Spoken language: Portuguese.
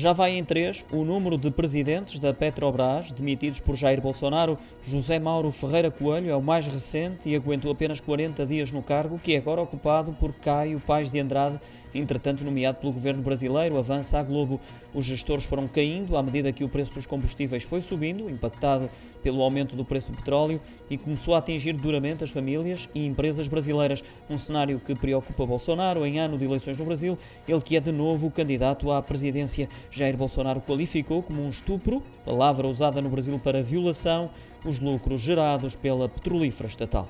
Já vai em três o número de presidentes da Petrobras demitidos por Jair Bolsonaro. José Mauro Ferreira Coelho é o mais recente e aguentou apenas 40 dias no cargo, que é agora ocupado por Caio Paz de Andrade, entretanto nomeado pelo governo brasileiro, avança a Globo. Os gestores foram caindo à medida que o preço dos combustíveis foi subindo, impactado pelo aumento do preço do petróleo, e começou a atingir duramente as famílias e empresas brasileiras. Um cenário que preocupa Bolsonaro em ano de eleições no Brasil, ele que é de novo candidato à presidência. Jair Bolsonaro qualificou como um estupro, palavra usada no Brasil para violação, os lucros gerados pela petrolífera estatal.